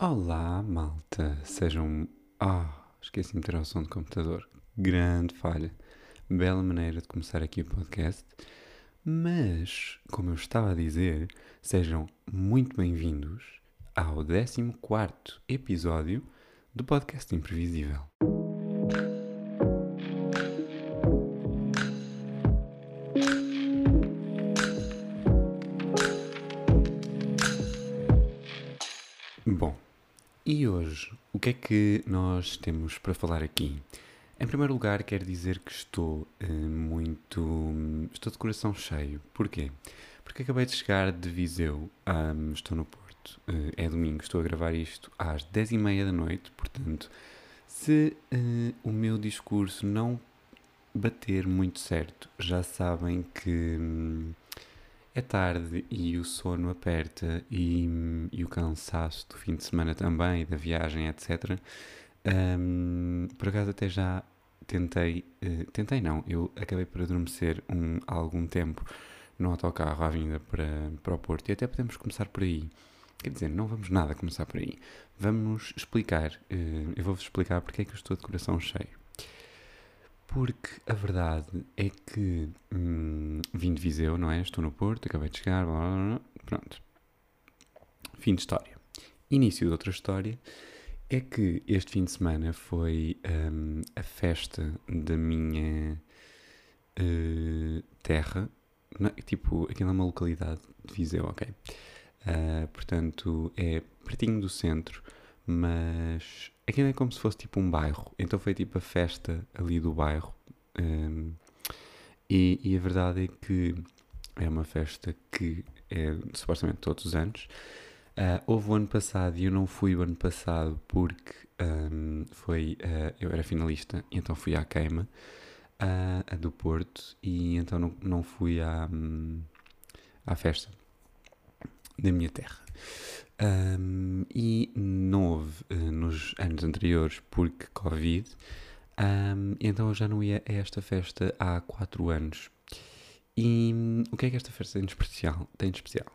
Olá, malta. Sejam. Ah, esqueci de meter ao som do computador. Grande falha. Bela maneira de começar aqui o podcast. Mas, como eu estava a dizer, sejam muito bem-vindos ao 14 episódio do podcast Imprevisível. O que é que nós temos para falar aqui? Em primeiro lugar, quero dizer que estou eh, muito. Estou de coração cheio. Porquê? Porque acabei de chegar de Viseu, ahm, estou no Porto, eh, é domingo, estou a gravar isto às 10h30 da noite, portanto, se eh, o meu discurso não bater muito certo, já sabem que hum, é tarde e o sono aperta e, e o cansaço do fim de semana também, da viagem, etc. Hum, por acaso até já tentei, eh, tentei não, eu acabei por adormecer um, algum tempo no autocarro à vinda para, para o Porto e até podemos começar por aí. Quer dizer, não vamos nada começar por aí. Vamos explicar, eh, eu vou-vos explicar porque é que eu estou de coração cheio. Porque a verdade é que hum, vim de Viseu, não é? Estou no Porto, acabei de chegar, blá, blá, blá, pronto. Fim de história. Início de outra história é que este fim de semana foi hum, a festa da minha eh, terra. Não, tipo, aquilo é uma localidade de Viseu, ok? Ah, portanto, é pertinho do centro, mas aquilo é como se fosse tipo um bairro. Então foi tipo a festa ali do bairro. hum, e, e a verdade é que é uma festa que é supostamente todos os anos. Ah, houve o ano passado e eu não fui o ano passado porque hum, foi, ah, eu era finalista, então fui à queima ah, a do Porto e então não, não fui à, hum, à festa da minha terra. Hum, e não houve eh, nos anos anteriores porque Covid, hum, então eu já não ia a esta festa há 4 anos. E hum, o que é que esta festa tem de especial? Tem de especial?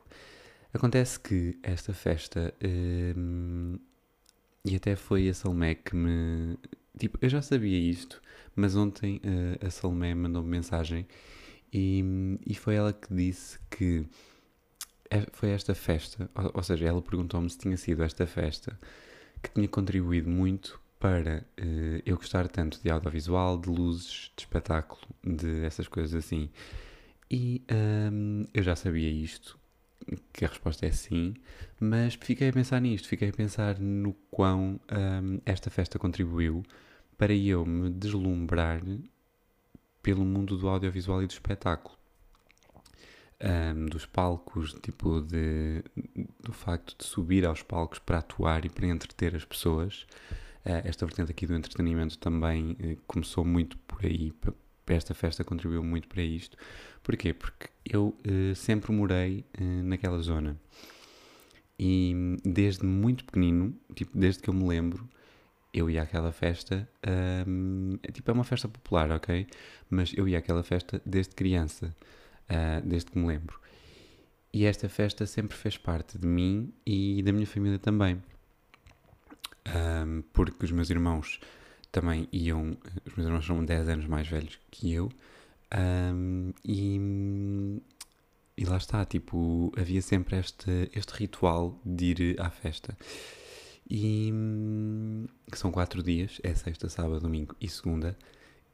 Acontece que esta festa, hum, e até foi a Salmé que me. Tipo, eu já sabia isto, mas ontem eh, a Salmé mandou-me mensagem e, e foi ela que disse que foi esta festa, ou, ou seja, ela perguntou-me se tinha sido esta festa que tinha contribuído muito para eh, eu gostar tanto de audiovisual, de luzes, de espetáculo, de essas coisas assim. E hum, eu já sabia isto, que a resposta é sim, mas fiquei a pensar nisto, fiquei a pensar no quão hum, esta festa contribuiu para eu me deslumbrar pelo mundo do audiovisual e do espetáculo. Hum, dos palcos, tipo, de, do facto de subir aos palcos para atuar e para entreter as pessoas. Eh, esta vertente aqui do entretenimento também eh, começou muito por aí, esta festa contribuiu muito para isto. Porquê? Porque eu eh, sempre morei eh, naquela zona. E desde muito pequenino, tipo, desde que eu me lembro, eu ia àquela festa. hum, é tipo, é uma festa popular, ok? Mas eu ia àquela festa desde criança, ah, desde que me lembro. E esta festa sempre fez parte de mim e da minha família também. Ahm, porque os meus irmãos também iam. Os meus irmãos são 10 anos mais velhos que eu. ahm, e, e lá está, tipo, havia sempre este, este ritual de ir à festa. E que são quatro dias, é sexta, sábado, domingo e segunda.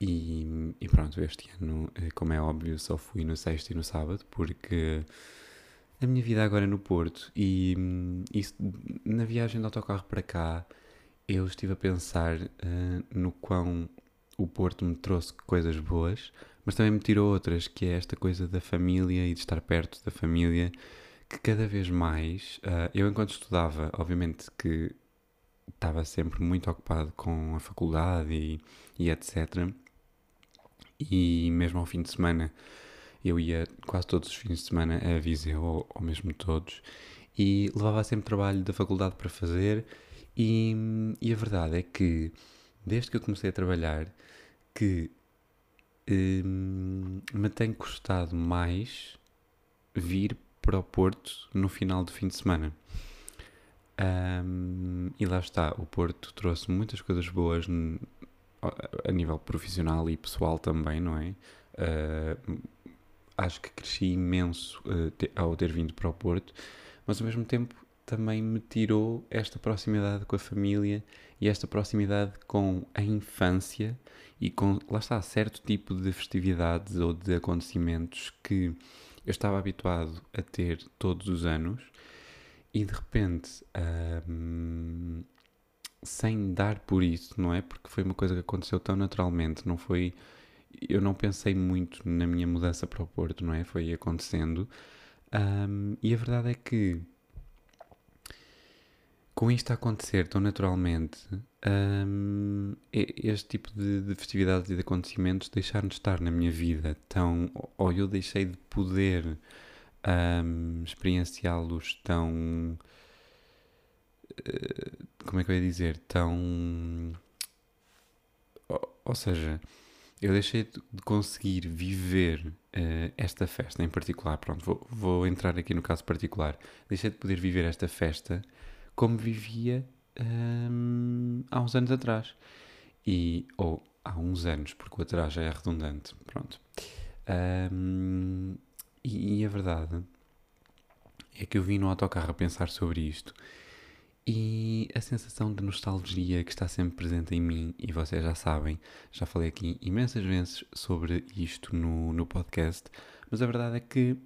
E, e pronto, este ano, eh, como é óbvio, só fui no sexto e no sábado, porque a minha vida agora é no Porto e hum, na viagem de autocarro para cá, eu estive a pensar eh, no quão o Porto me trouxe coisas boas, mas também me tirou outras, que é esta coisa da família e de estar perto da família, que cada vez mais, ah, eu enquanto estudava, obviamente que estava sempre muito ocupado com a faculdade e, e etc. E mesmo ao fim de semana, eu ia quase todos os fins de semana a Viseu, ou, ou mesmo todos, e levava sempre trabalho da faculdade para fazer. E, e a verdade é que, desde que eu comecei a trabalhar, que hum, me tem custado mais vir para o Porto no final do fim de semana. Ahm, e lá está, o Porto trouxe muitas coisas boas a nível profissional e pessoal também, não é? Uh, acho que cresci imenso uh, te, ao ter vindo para o Porto, mas ao mesmo tempo também me tirou esta proximidade com a família e esta proximidade com a infância e com, lá está, certo tipo de festividades ou de acontecimentos que eu estava habituado a ter todos os anos e de repente, um, sem dar por isso, não é? Porque foi uma coisa que aconteceu tão naturalmente, não foi. Eu não pensei muito na minha mudança para o Porto, não é? Foi acontecendo. Um, e a verdade é que com isto a acontecer tão naturalmente, um, este tipo de, de, festividades e de acontecimentos deixaram de estar na minha vida tão. ou eu deixei de poder um, experienciá-los tão. Uh, como é que eu ia dizer? Tão. Ou, seja, eu deixei de conseguir viver uh, esta festa em particular. Pronto, vou, vou entrar aqui no caso particular. Deixei de poder viver esta festa como vivia hum, há uns anos atrás. E, ou há uns anos, porque o atrás já é redundante. Pronto. Um, e, e, a verdade é que eu vim no autocarro a pensar sobre isto e a sensação de nostalgia que está sempre presente em mim, e vocês já sabem, já falei aqui imensas vezes sobre isto no, no podcast, mas a verdade é que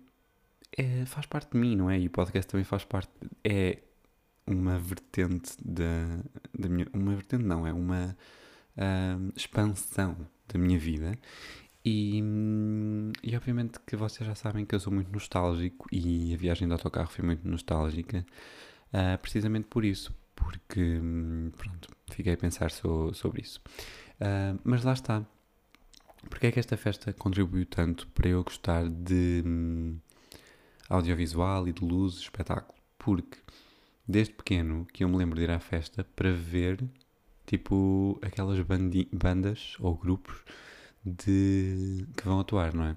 é, faz parte de mim, não é? E o podcast também faz parte, é uma vertente da, da minha. Uma vertente não, é uma uh, expansão da minha vida. E, e obviamente que vocês já sabem que eu sou muito nostálgico e a viagem de autocarro foi muito nostálgica, uh, precisamente por isso, porque pronto, fiquei a pensar so, sobre isso. Uh, mas lá está. Porque é que esta festa contribuiu tanto para eu gostar de um, audiovisual e de luz, espetáculo? Porque desde pequeno que eu me lembro de ir à festa para ver tipo aquelas bandas ou grupos de que vão atuar, não é?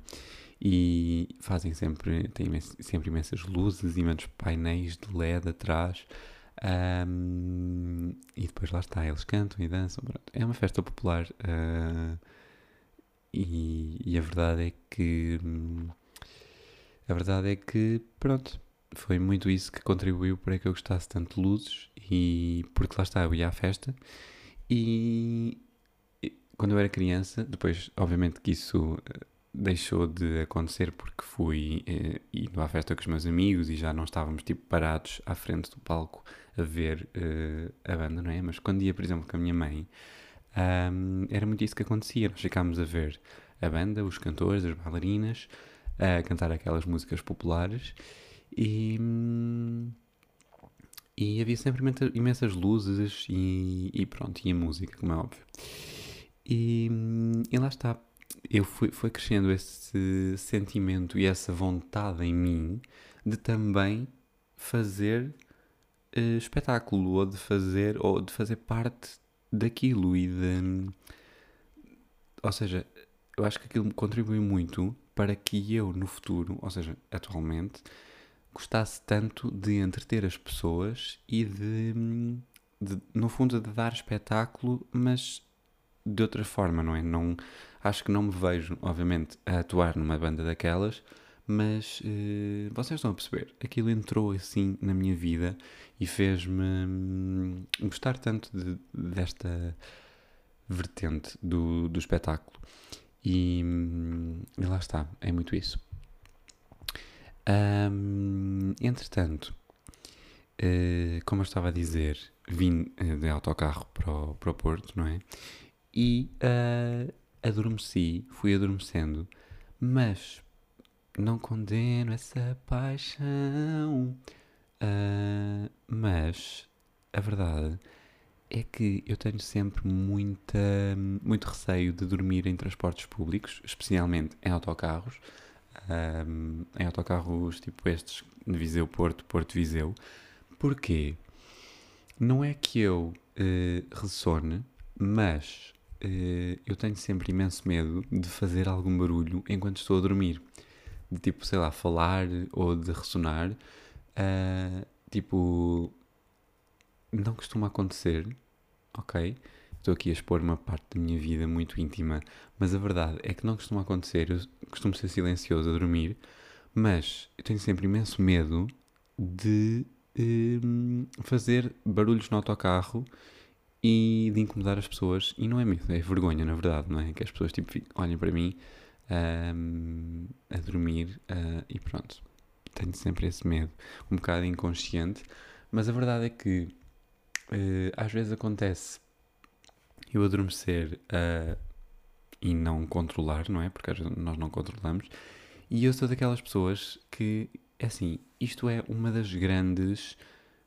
E fazem sempre, têm sempre imensas luzes, imensos painéis de LED atrás. Um, e depois lá está, eles cantam e dançam. É uma festa popular. Uh, e, e, a verdade é que. A verdade é que, pronto, foi muito isso que contribuiu para que eu gostasse tanto de luzes e porque lá está, eu ia à festa e, quando eu era criança, depois obviamente que isso deixou de acontecer porque fui eh, indo à festa com os meus amigos e já não estávamos tipo parados à frente do palco a ver eh, a banda, não é? Mas quando ia, por exemplo, com a minha mãe, um, era muito isso que acontecia. Nós ficámos a ver a banda, os cantores, as bailarinas, a cantar aquelas músicas populares e, e havia sempre imensas luzes e, e, pronto, e a música, como é óbvio. E, e lá está, eu fui, foi crescendo esse sentimento e essa vontade em mim de também fazer uh, espetáculo ou de fazer ou de fazer parte daquilo e de ou seja eu acho que aquilo contribui muito para que eu no futuro ou seja atualmente gostasse tanto de entreter as pessoas e de, de, no fundo, de dar espetáculo, mas de outra forma, não é? Não, acho que não me vejo, obviamente, a atuar numa banda daquelas, mas uh, vocês estão a perceber, aquilo entrou assim na minha vida e fez-me hum, gostar tanto de, desta vertente do, do espetáculo. E, hum, e lá está, é muito isso. Um, entretanto, uh, como eu estava a dizer, vim uh, de autocarro para o, para o Porto, não é? E uh, adormeci, fui adormecendo, mas não condeno essa paixão. mas a verdade é que eu tenho sempre muita, muito receio de dormir em transportes públicos, especialmente em autocarros um, em autocarros tipo estes, de Viseu Porto, Porto Viseu. Porquê? Não é que eu uh, ressone, mas uh, eu tenho sempre imenso medo de fazer algum barulho enquanto estou a dormir. De tipo, sei lá, falar ou de ressonar. Uh, tipo, não costuma acontecer, ok? Estou aqui a expor uma parte da minha vida muito íntima, mas a verdade é que não costuma acontecer. Eu costumo ser silencioso a dormir, mas eu tenho sempre imenso medo de hum, fazer barulhos no autocarro e de incomodar as pessoas. E não é medo, é vergonha, na verdade, não é? Que as pessoas tipo, olhem para mim um, a dormir uh, e pronto. Tenho sempre esse medo, um bocado inconsciente, mas a verdade é que uh, às vezes acontece eu adormecer uh, e não controlar, não é? Porque às vezes nós não controlamos. E eu sou daquelas pessoas que, é assim, isto é uma das grandes,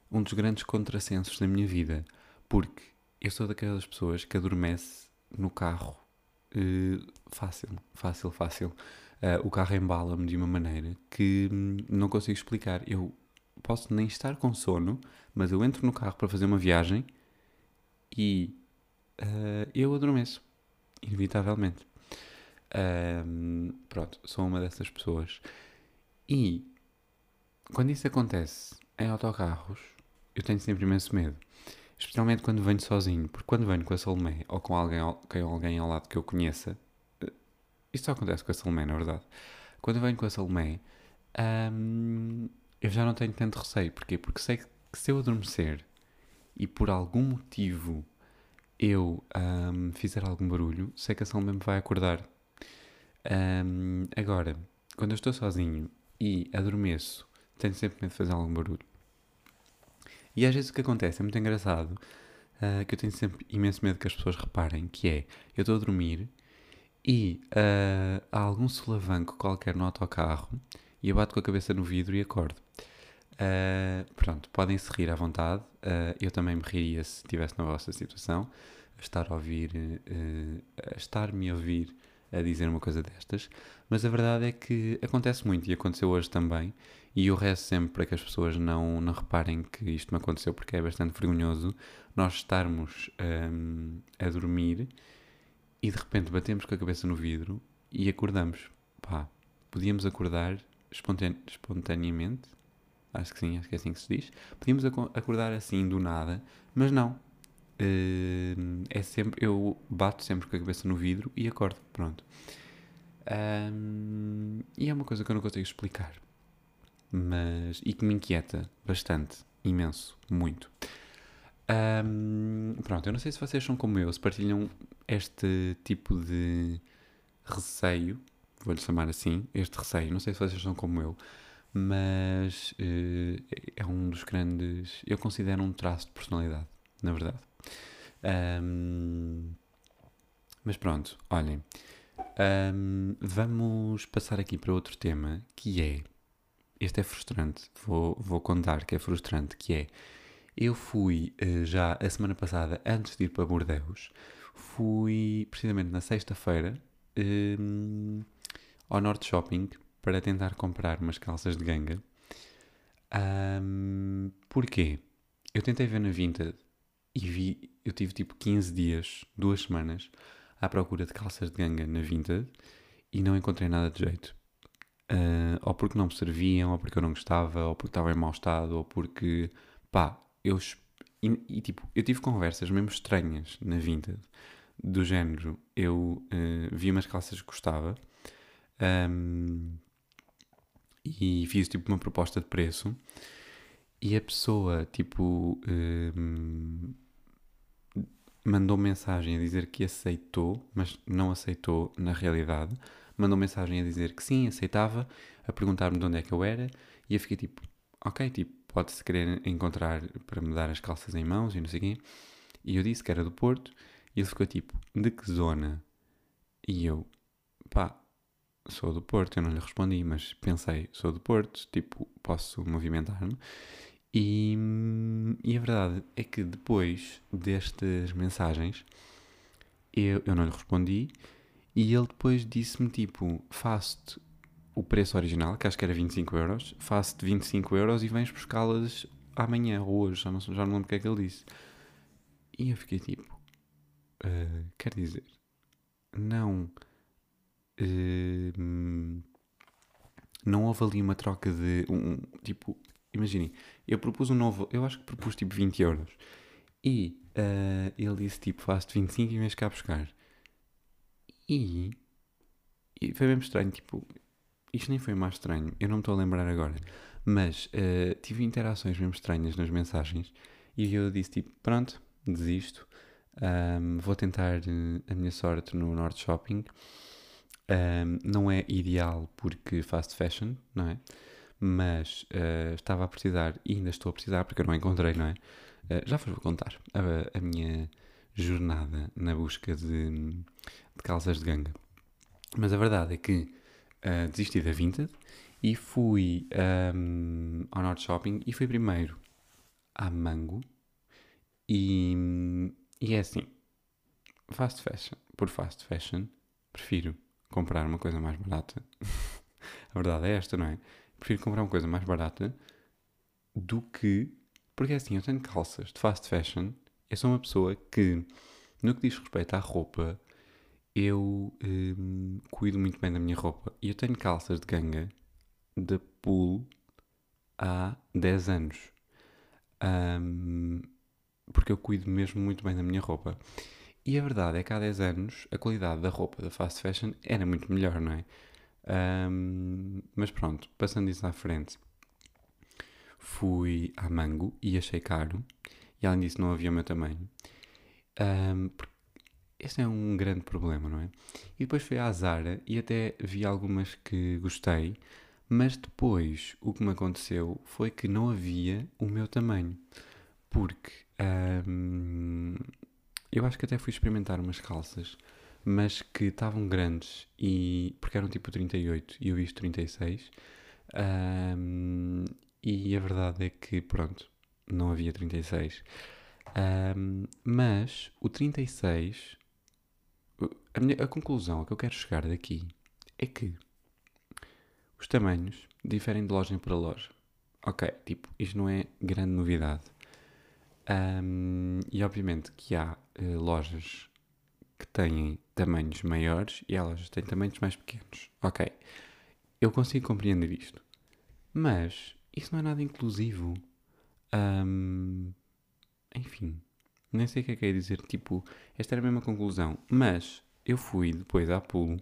um dos grandes contrassensos da minha vida. Porque eu sou daquelas pessoas que adormece no carro uh, fácil, fácil, fácil. Uh, o carro embala-me de uma maneira que hum, não consigo explicar. Eu posso nem estar com sono, mas eu entro no carro para fazer uma viagem e uh, eu adormeço, inevitavelmente. pronto, sou uma dessas pessoas. E quando isso acontece em autocarros, eu tenho sempre imenso medo. Especialmente quando venho sozinho, porque quando venho com a Salomé ou com alguém, com alguém ao lado que eu conheça, uh, isto só acontece com a Salomé, na verdade. Quando venho com a Salomé, um, eu já não tenho tanto receio. Porquê? Porque sei que se eu adormecer e por algum motivo eu um, fizer algum barulho, sei que a Salomé me vai acordar. Um, agora, quando eu estou sozinho e adormeço, tenho sempre medo de fazer algum barulho. E às vezes o que acontece é muito engraçado, uh, que eu tenho sempre imenso medo que as pessoas reparem, que é, eu estou a dormir e uh, há algum solavanco qualquer no autocarro e eu bato com a cabeça no vidro e acordo. Uh, pronto, podem se rir à vontade. Uh, eu também me riria se estivesse na vossa situação. Estar a ouvir, uh, estar-me a ouvir a dizer uma coisa destas. Mas a verdade é que acontece muito e aconteceu hoje também. E eu rezo sempre para que as pessoas não, não reparem que isto me aconteceu, porque é bastante vergonhoso nós estarmos um, a dormir e de repente batemos com a cabeça no vidro e acordamos. Pá, podíamos acordar espontane espontaneamente Acho que sim, acho que é assim que se diz. Podíamos acordar assim do nada, mas não. Uh, é sempre, eu bato sempre com a cabeça no vidro e acordo, pronto. Um, e é uma coisa que eu não consigo explicar, mas e que me inquieta bastante, imenso, muito. Um, pronto, eu não sei se vocês são como eu, se partilham este tipo de receio, vou-lhe chamar assim, este receio, não sei se vocês são como eu, mas uh, é um dos grandes. Eu considero um traço de personalidade, na verdade. Um, mas pronto, olhem. Um, vamos passar aqui para outro tema que é. Este é frustrante, vou, vou contar que é frustrante, que é. Eu fui uh, já a semana passada, antes de ir para Bordeus, fui precisamente na sexta-feira um, ao Norte Shopping para tentar comprar umas calças de ganga. Um, porquê? Eu tentei ver na Vinted e vi, eu tive tipo 15 dias, duas semanas, à procura de calças de ganga na Vinted e não encontrei nada de jeito. Uh, ou porque não me serviam, ou porque eu não gostava, ou porque estava em mau estado, ou porque, pá, eu. E, e tipo, eu tive conversas mesmo estranhas na Vinted, do género, eu uh, vi umas calças que gostava, um, e fiz tipo uma proposta de preço e a pessoa tipo um, mandou mensagem a dizer que aceitou, mas não aceitou na realidade. Mandou mensagem a dizer que sim, aceitava, a perguntar-me de onde é que eu era e eu fiquei tipo, ok, tipo, pode-se querer encontrar para me dar as calças em mãos e não sei o quê. E eu disse que era do Porto e ele ficou tipo, de que zona? E eu, pá, sou do Porto, eu não lhe respondi, mas pensei, sou do Porto, tipo, posso movimentar-me. E, e, a verdade é que depois destas mensagens, eu, eu não lhe respondi e ele depois disse-me, tipo, faço-te o preço original, que acho que era 25 euros, faço-te 25 euros e vens buscá-las amanhã ou hoje, já não, já não lembro o que é que ele disse. E eu fiquei tipo, uh, quer dizer, não Hum, não houve ali uma troca de. Um, tipo, imaginem, eu propus um novo. Eu acho que propus tipo 20 euros. E uh, ele disse tipo, faço-te 25 e vens cá buscar. E, e foi mesmo estranho, tipo, isto nem foi mais estranho, eu não me estou a lembrar agora, mas uh, tive interações mesmo estranhas nas mensagens e eu disse tipo, pronto, desisto, um, vou tentar uh, a minha sorte no Norte Shopping. Um, não é ideal porque fast fashion, não é? Mas uh, estava a precisar e ainda estou a precisar porque eu não encontrei, não é? Uh, já vos vou contar a, a, minha jornada na busca de, de, calças de ganga. Mas a verdade é que uh, desisti da Vinted e fui um, ao Norte Shopping e fui primeiro à Mango e, e é assim, fast fashion, por fast fashion, prefiro comprar uma coisa mais barata. a verdade é esta, não é? Prefiro comprar uma coisa mais barata do que. Porque é assim, eu tenho calças de fast fashion. Eu sou uma pessoa que, no que diz respeito à roupa, eu hum, cuido muito bem da minha roupa. E eu tenho calças de ganga de pool há 10 anos. Um, porque eu cuido mesmo muito bem da minha roupa. E a verdade é que há 10 anos a qualidade da roupa da fast fashion era muito melhor, não é? Um, mas pronto, passando isso à frente, fui à Mango e achei caro. E além disso, não havia o meu tamanho. Um, é um grande problema, não é? E depois fui à Zara e até vi algumas que gostei, mas depois o que me aconteceu foi que não havia o meu tamanho. Porque um, eu acho que até fui experimentar umas calças, mas que estavam grandes e porque eram tipo 38 e eu vi 36. Um, e a verdade é que, pronto, não havia 36. Um, mas o 36, a, minha, a conclusão a que eu quero chegar daqui é que os tamanhos diferem de loja para loja. Ok, tipo, isto não é grande novidade. Um, e obviamente que há uh, lojas que têm tamanhos maiores e que têm tamanhos mais pequenos. Ok, eu consigo compreender isto. Mas isso não é nada inclusivo. Um, enfim, nem sei o que é que é dizer. Tipo, esta era a mesma conclusão. Mas eu fui depois à pulo,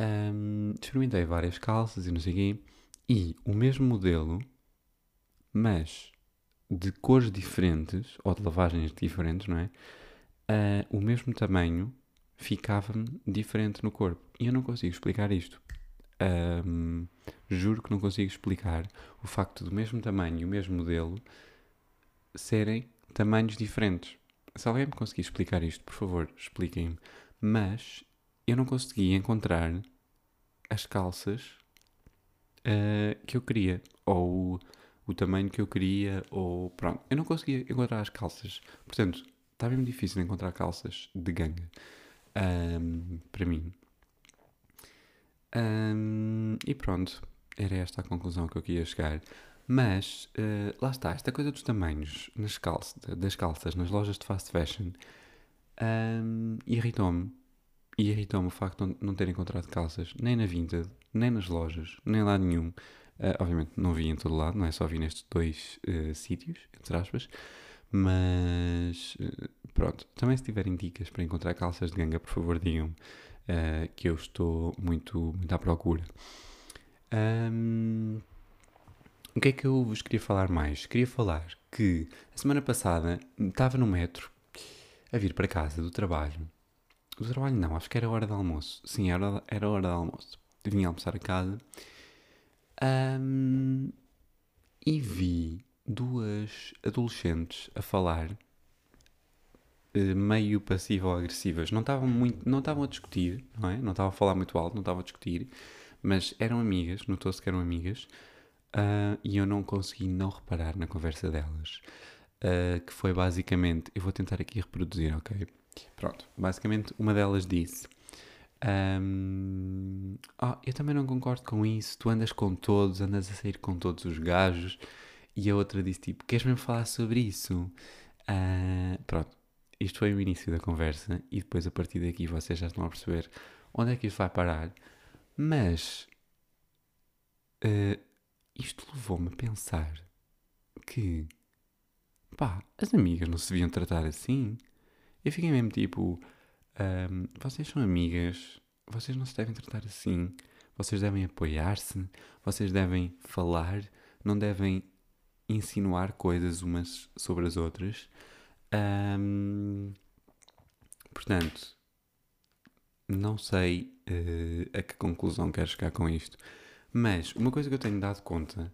um, experimentei várias calças e não sei o quê, e o mesmo modelo, mas de cores diferentes, ou de lavagens diferentes, não é? Uh, o mesmo tamanho ficava-me diferente no corpo. E eu não consigo explicar isto. Um, juro que não consigo explicar o facto do mesmo tamanho e o mesmo modelo serem tamanhos diferentes. Se alguém me conseguir explicar isto, por favor, expliquem-me. Mas eu não consegui encontrar as calças uh, que eu queria. Ou o tamanho que eu queria, ou pronto. Eu não conseguia encontrar as calças. Portanto, está mesmo difícil encontrar calças de ganga um, para mim. Um, e pronto, era esta a conclusão que eu queria chegar. Mas uh, lá está, esta coisa dos tamanhos nas calças, das calças nas lojas de fast fashion um, irritou-me. E irritou-me o facto de não, ter encontrado calças nem na Vinted, nem nas lojas, nem lá nenhum. Uh, obviamente não vi em todo lado, não é só vi nestes dois uh, sítios, entre aspas, mas uh, pronto. Também se tiverem dicas para encontrar calças de ganga, por favor digam que eu estou muito, muito à procura. Um, o que é que eu vos queria falar mais? Queria falar que a semana passada estava no metro a vir para casa do trabalho. Do trabalho não, acho que era hora de almoço. Sim, era, era hora de almoço. Vinha almoçar a casa um, e vi duas adolescentes a falar eh, meio passivo-agressivas. Não estavam muito, não estavam a discutir, não é? Não estavam a falar muito alto, não estavam a discutir, mas eram amigas, notou-se que eram amigas, uh, e eu não consegui não reparar na conversa delas, uh, que foi basicamente, eu vou tentar aqui reproduzir, ok? Pronto, basicamente uma delas disse um, oh, eu também não concordo com isso. Tu andas com todos, andas a sair com todos os gajos. E a outra disse tipo: Queres mesmo falar sobre isso? Uh, pronto, isto foi o início da conversa. E depois a partir daqui vocês já estão a perceber onde é que isto vai parar. Mas uh, isto levou-me a pensar que pá, as amigas não se deviam tratar assim. Eu fiquei mesmo tipo, um, vocês são amigas, vocês não se devem tratar assim, vocês devem apoiar-se, vocês devem falar, não devem insinuar coisas umas sobre as outras. Um, portanto, não sei uh, a que conclusão quero chegar com isto, mas uma coisa que eu tenho dado conta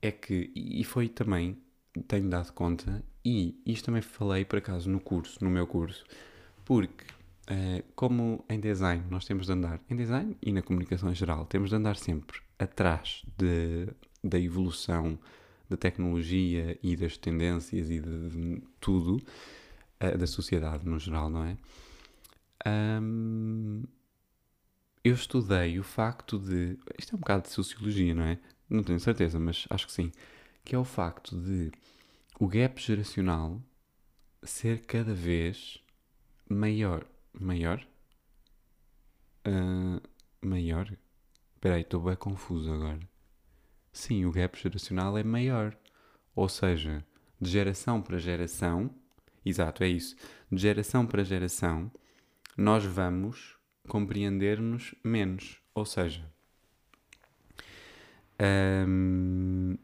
é que, e foi também, tenho dado conta, e isto também falei por acaso no curso, no meu curso, porque uh, como em design nós temos de andar, em design e na comunicação em geral, temos de andar sempre atrás de, da evolução da tecnologia e das tendências e de, de tudo, uh, da sociedade no geral, não é? Um, eu estudei o facto de. Isto é um bocado de sociologia, não é? Não tenho certeza, mas acho que sim. Que é o facto de o gap geracional ser cada vez maior. Maior? Uh, maior? Espera aí, estou bem confuso agora. Sim, o gap geracional é maior. Ou seja, de geração para geração, exato, é isso. De geração para geração, nós vamos compreender-nos menos. Ou seja, um,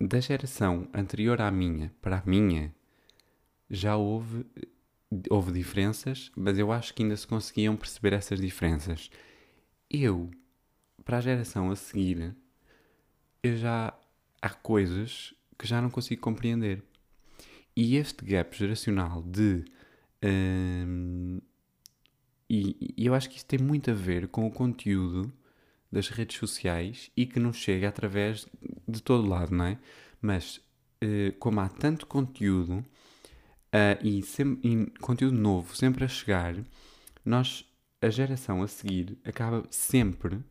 da geração anterior à minha para a minha, já houve, houve diferenças, mas eu acho que ainda se conseguiam perceber essas diferenças. Eu, para a geração a seguir, eu já há coisas que já não consigo compreender. E este gap geracional de um, e, e, eu acho que isso tem muito a ver com o conteúdo das redes sociais e que nos chega através de todo lado, não é? Mas uh, como há tanto conteúdo uh, e, e, conteúdo novo sempre a chegar, nós, a geração a seguir, acaba sempre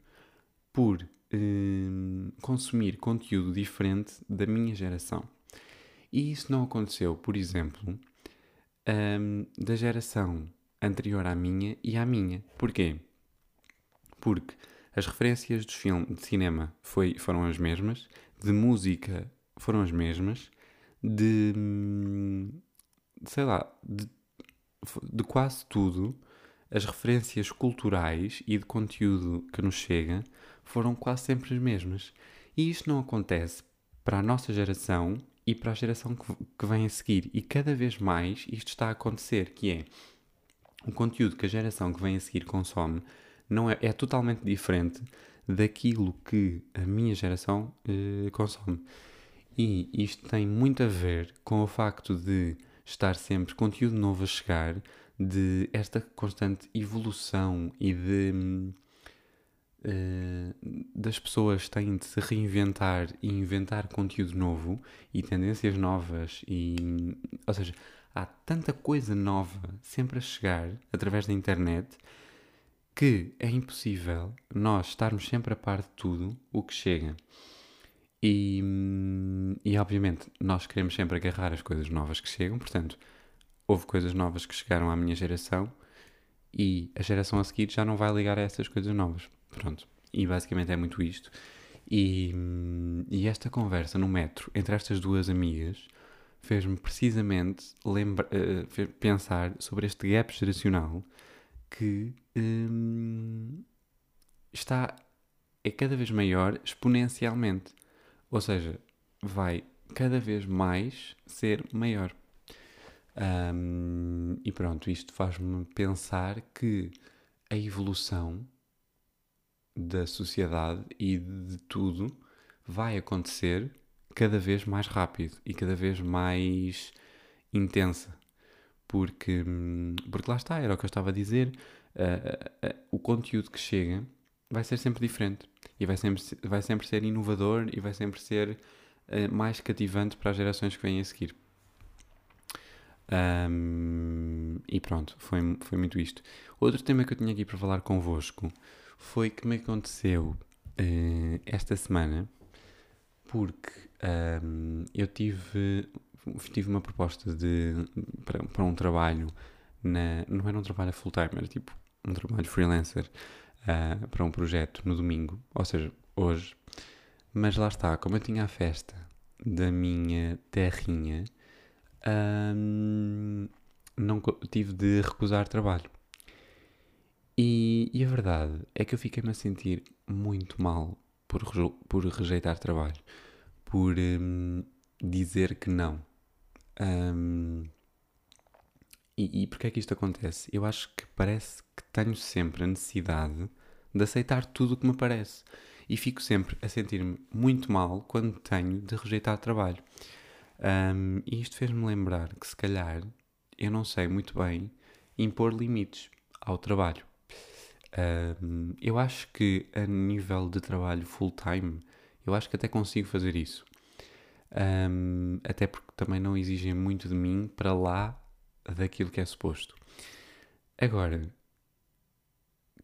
por uh, consumir conteúdo diferente da minha geração. E isso não aconteceu, por exemplo, um, da geração anterior à minha e à minha. Porquê? Porque as referências de filme, de cinema foi, foram as mesmas, de música foram as mesmas, de sei lá, de, de quase tudo, as referências culturais e de conteúdo que nos chega foram quase sempre as mesmas. E isto não acontece para a nossa geração e para a geração que, vem a seguir. E cada vez mais isto está a acontecer, que é o conteúdo que a geração que vem a seguir consome não é, é totalmente diferente daquilo que a minha geração eh, consome. E isto tem muito a ver com o facto de estar sempre conteúdo novo a chegar, de esta constante evolução e de uh, das pessoas têm de se reinventar e inventar conteúdo novo e tendências novas e ou seja, há tanta coisa nova sempre a chegar através da internet que é impossível nós estarmos sempre a par de tudo o que chega. E, e obviamente nós queremos sempre agarrar as coisas novas que chegam, portanto, houve coisas novas que chegaram à minha geração e a geração a seguir já não vai ligar a essas coisas novas. Pronto. E basicamente é muito isto. E, e esta conversa no metro entre estas duas amigas fez-me precisamente lembra, uh, pensar sobre este gap geracional que um, está é cada vez maior exponencialmente. Ou seja, vai cada vez mais ser maior. Um, e pronto, isto faz-me pensar que a evolução da sociedade e de tudo vai acontecer cada vez mais rápido e cada vez mais intensa. Porque, porque lá está, era o que eu estava a dizer, uh, uh, uh, o conteúdo que chega vai ser sempre diferente e vai sempre, vai sempre ser inovador e vai sempre ser mais cativante para as gerações que vêm a seguir. Um, e pronto, foi, foi muito isto. Outro tema que eu tinha aqui para falar convosco foi que me aconteceu esta semana porque um, eu tive, tive uma proposta de, para, para um trabalho, na, não era um trabalho full-time, era tipo um trabalho freelancer uh, para um projeto no domingo, ou seja, hoje. Mas lá está, como eu tinha a festa da minha terrinha, hum, não tive de recusar trabalho. E, e, a verdade é que eu fiquei-me a sentir muito mal por, por rejeitar trabalho, por hum, dizer que não. Um, e, e porquê é que isto acontece? Eu acho que parece que tenho sempre a necessidade de aceitar tudo o que me parece. E fico sempre a sentir-me muito mal quando tenho de rejeitar trabalho. Um, e isto fez-me lembrar que, se calhar, eu não sei muito bem impor limites ao trabalho. Um, eu acho que, a nível de trabalho full-time, eu acho que até consigo fazer isso. Um, até porque também não exigem muito de mim para lá daquilo que é suposto. Agora,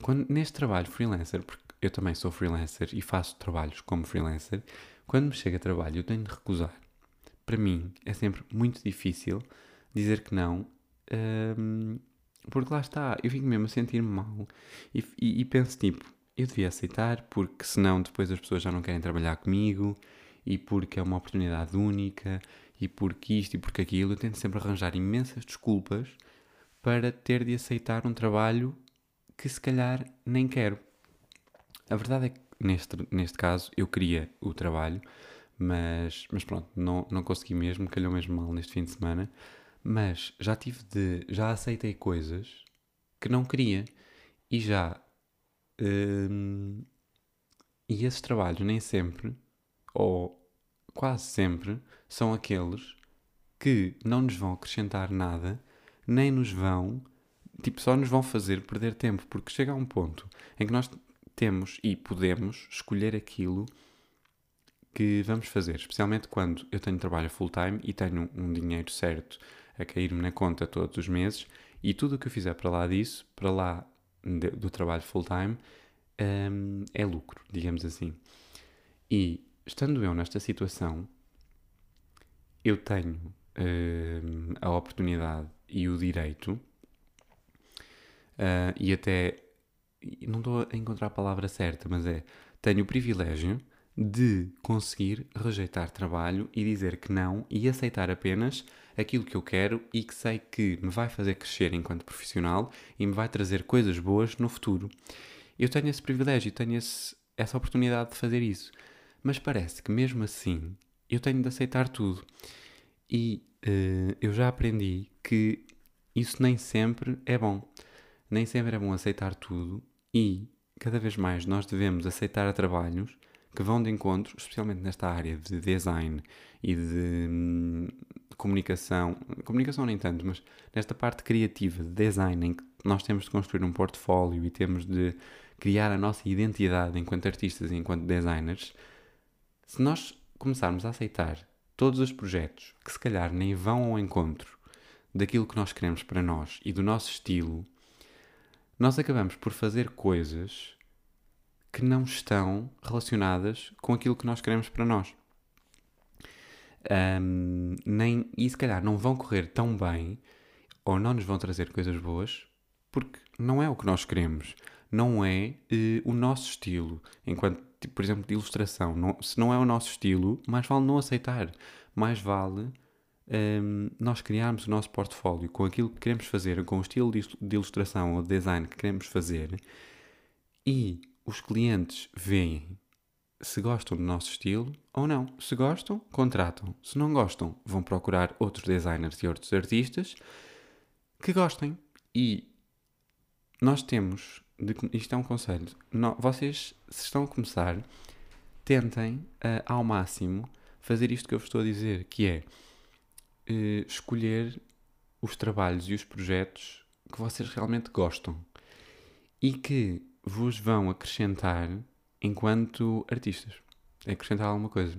quando, neste trabalho freelancer, porque eu também sou freelancer e faço trabalhos como freelancer, quando me chega trabalho eu tenho de recusar. Para mim é sempre muito difícil dizer que não, um, porque lá está, eu fico mesmo a sentir-me mal e, e, e penso tipo, eu devia aceitar porque senão depois as pessoas já não querem trabalhar comigo e porque é uma oportunidade única e porque isto e porque aquilo. Eu tento sempre arranjar imensas desculpas para ter de aceitar um trabalho que se calhar nem quero. A verdade é que neste, neste caso eu queria o trabalho, mas, mas pronto, não, não consegui mesmo, calhou mesmo mal neste fim de semana. Mas já tive de. já aceitei coisas que não queria e já. Hum, e esses trabalhos nem sempre ou quase sempre, são aqueles que não nos vão acrescentar nada, nem nos vão, tipo, só nos vão fazer perder tempo, porque chega a um ponto em que nós temos e podemos escolher aquilo que vamos fazer, especialmente quando eu tenho trabalho full-time e tenho um dinheiro certo a cair-me na conta todos os meses e tudo o que eu fizer para lá disso, para lá de, do trabalho full-time, um, é lucro, digamos assim. E estando eu nesta situação, eu tenho uh, a oportunidade e o direito, uh, e até não estou a encontrar a palavra certa, mas é tenho o privilégio de conseguir rejeitar trabalho e dizer que não e aceitar apenas aquilo que eu quero e que sei que me vai fazer crescer enquanto profissional e me vai trazer coisas boas no futuro. Eu tenho esse privilégio, tenho esse, essa oportunidade de fazer isso. Mas parece que mesmo assim eu tenho de aceitar tudo. E uh, eu já aprendi que isso nem sempre é bom. Nem sempre é bom aceitar tudo e cada vez mais nós devemos aceitar trabalhos que vão de encontro, especialmente nesta área de design e de comunicação, comunicação nem tanto, mas nesta parte criativa de design em que nós temos de construir um portfólio e temos de criar a nossa identidade enquanto artistas e enquanto designers, se nós começarmos a aceitar todos os projetos que se calhar nem vão ao encontro daquilo que nós queremos para nós e do nosso estilo, nós acabamos por fazer coisas que não estão relacionadas com aquilo que nós queremos para nós. Um, nem, e se calhar não vão correr tão bem ou não nos vão trazer coisas boas porque não é o que nós queremos, não é uh, o nosso estilo enquanto tipo, por exemplo, de ilustração. Não, se não é o nosso estilo, mais vale não aceitar. Mais vale um, nós criarmos o nosso portfólio com aquilo que queremos fazer, com o estilo de, de ilustração ou de design que queremos fazer e os clientes veem se gostam do nosso estilo ou não. Se gostam, contratam. Se não gostam, vão procurar outros designers e outros artistas que gostem. E nós temos de, isto é um conselho. Vocês, se estão a começar, tentem uh, ao máximo fazer isto que eu vos estou a dizer, que é uh, escolher os trabalhos e os projetos que vocês realmente gostam e que vos vão acrescentar enquanto artistas. Acrescentar alguma coisa.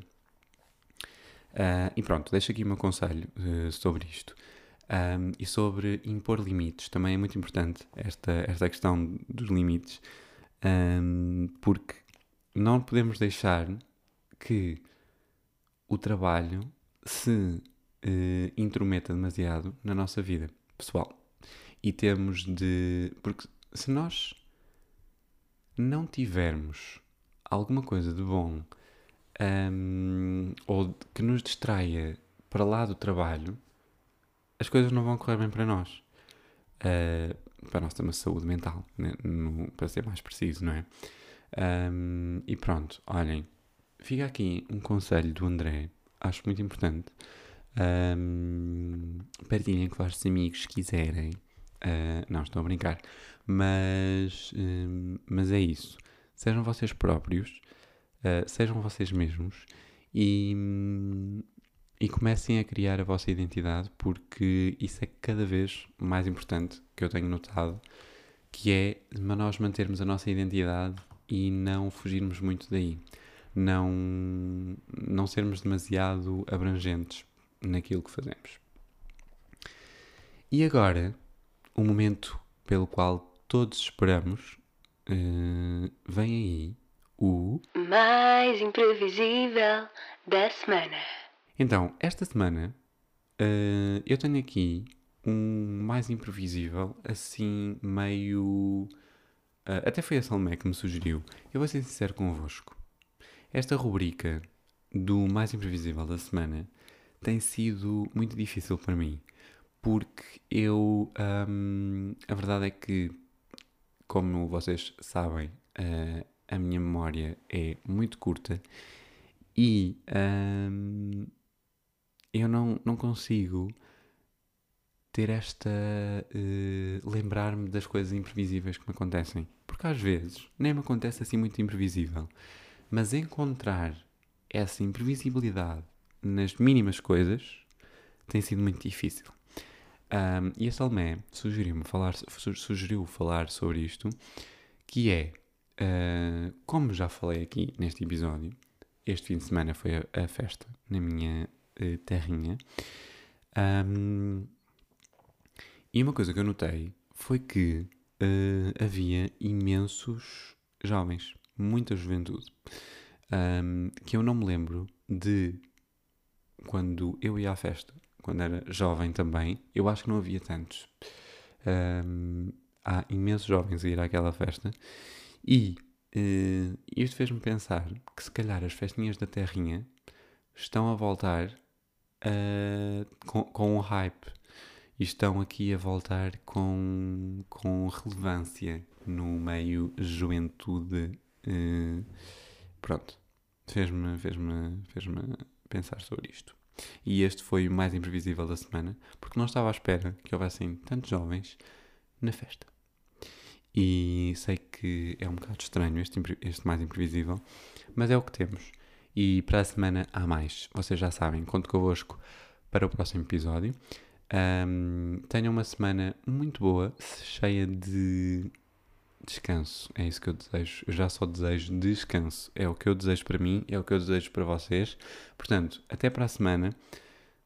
Uh, e pronto, deixo aqui o meu conselho uh, sobre isto. Um, e sobre impor limites, também é muito importante esta, esta questão dos limites, um, porque não podemos deixar que o trabalho se uh, intrometa demasiado na nossa vida pessoal. E temos de. Porque se nós não tivermos alguma coisa de bom um, ou que nos distraia para lá do trabalho, as coisas não vão correr bem para nós. Uh, para a nossa saúde mental, né? no, para ser mais preciso, não é? Um, e pronto, olhem, fica aqui um conselho do André, acho muito importante. Um, partilhem com vossos amigos se quiserem. Uh, não, estou a brincar. Mas, um, mas é isso. Sejam vocês próprios, uh, sejam vocês mesmos e, e comecem a criar a vossa identidade porque isso é cada vez mais importante que eu tenho notado, que é nós mantermos a nossa identidade e não fugirmos muito daí. Não, não sermos demasiado abrangentes naquilo que fazemos. E agora, o momento pelo qual todos esperamos, uh, vem aí o. Mais imprevisível da semana. Então, esta semana uh, eu tenho aqui um mais imprevisível, assim meio. Uh, até foi a Salmé que me sugeriu. Eu vou ser sincero convosco. Esta rubrica do mais imprevisível da semana tem sido muito difícil para mim, porque eu. Um, a verdade é que, como vocês sabem, uh, a minha memória é muito curta e um, eu não, não consigo ter esta. Uh, lembrar-me das coisas imprevisíveis que me acontecem. Porque às vezes nem me acontece assim muito imprevisível. Mas encontrar essa imprevisibilidade nas mínimas coisas tem sido muito difícil. Um, e a Salmé sugeriu-me falar, sugeriu falar sobre isto, que é, uh, como já falei aqui neste episódio, este fim de semana foi a, a festa na minha uh, terrinha. Um, e uma coisa que eu notei foi que uh, havia imensos jovens, muita juventude, um, que eu não me lembro de quando eu ia à festa, quando era jovem também, eu acho que não havia tantos. Um, há imensos jovens a ir àquela festa e uh, isto fez-me pensar que se calhar as festinhas da terrinha estão a voltar uh, com, com um hype e estão aqui a voltar com, com relevância no meio juventude. Uh, pronto, fez-me fez -me, fez -me pensar sobre isto. E este foi o mais imprevisível da semana, porque não estava à espera que houvessem tantos jovens na festa. E sei que é um bocado estranho este, este mais imprevisível, mas é o que temos. E para a semana há mais. Vocês já sabem, conto convosco para o próximo episódio. Um, tenham uma semana muito boa, cheia de descanso. É isso que eu desejo. Eu já só desejo descanso. É o que eu desejo para mim, é o que eu desejo para vocês. Portanto, até para a semana.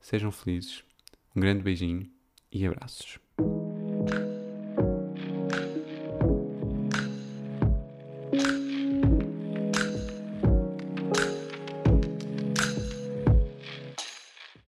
Sejam felizes. Um grande beijinho e abraços.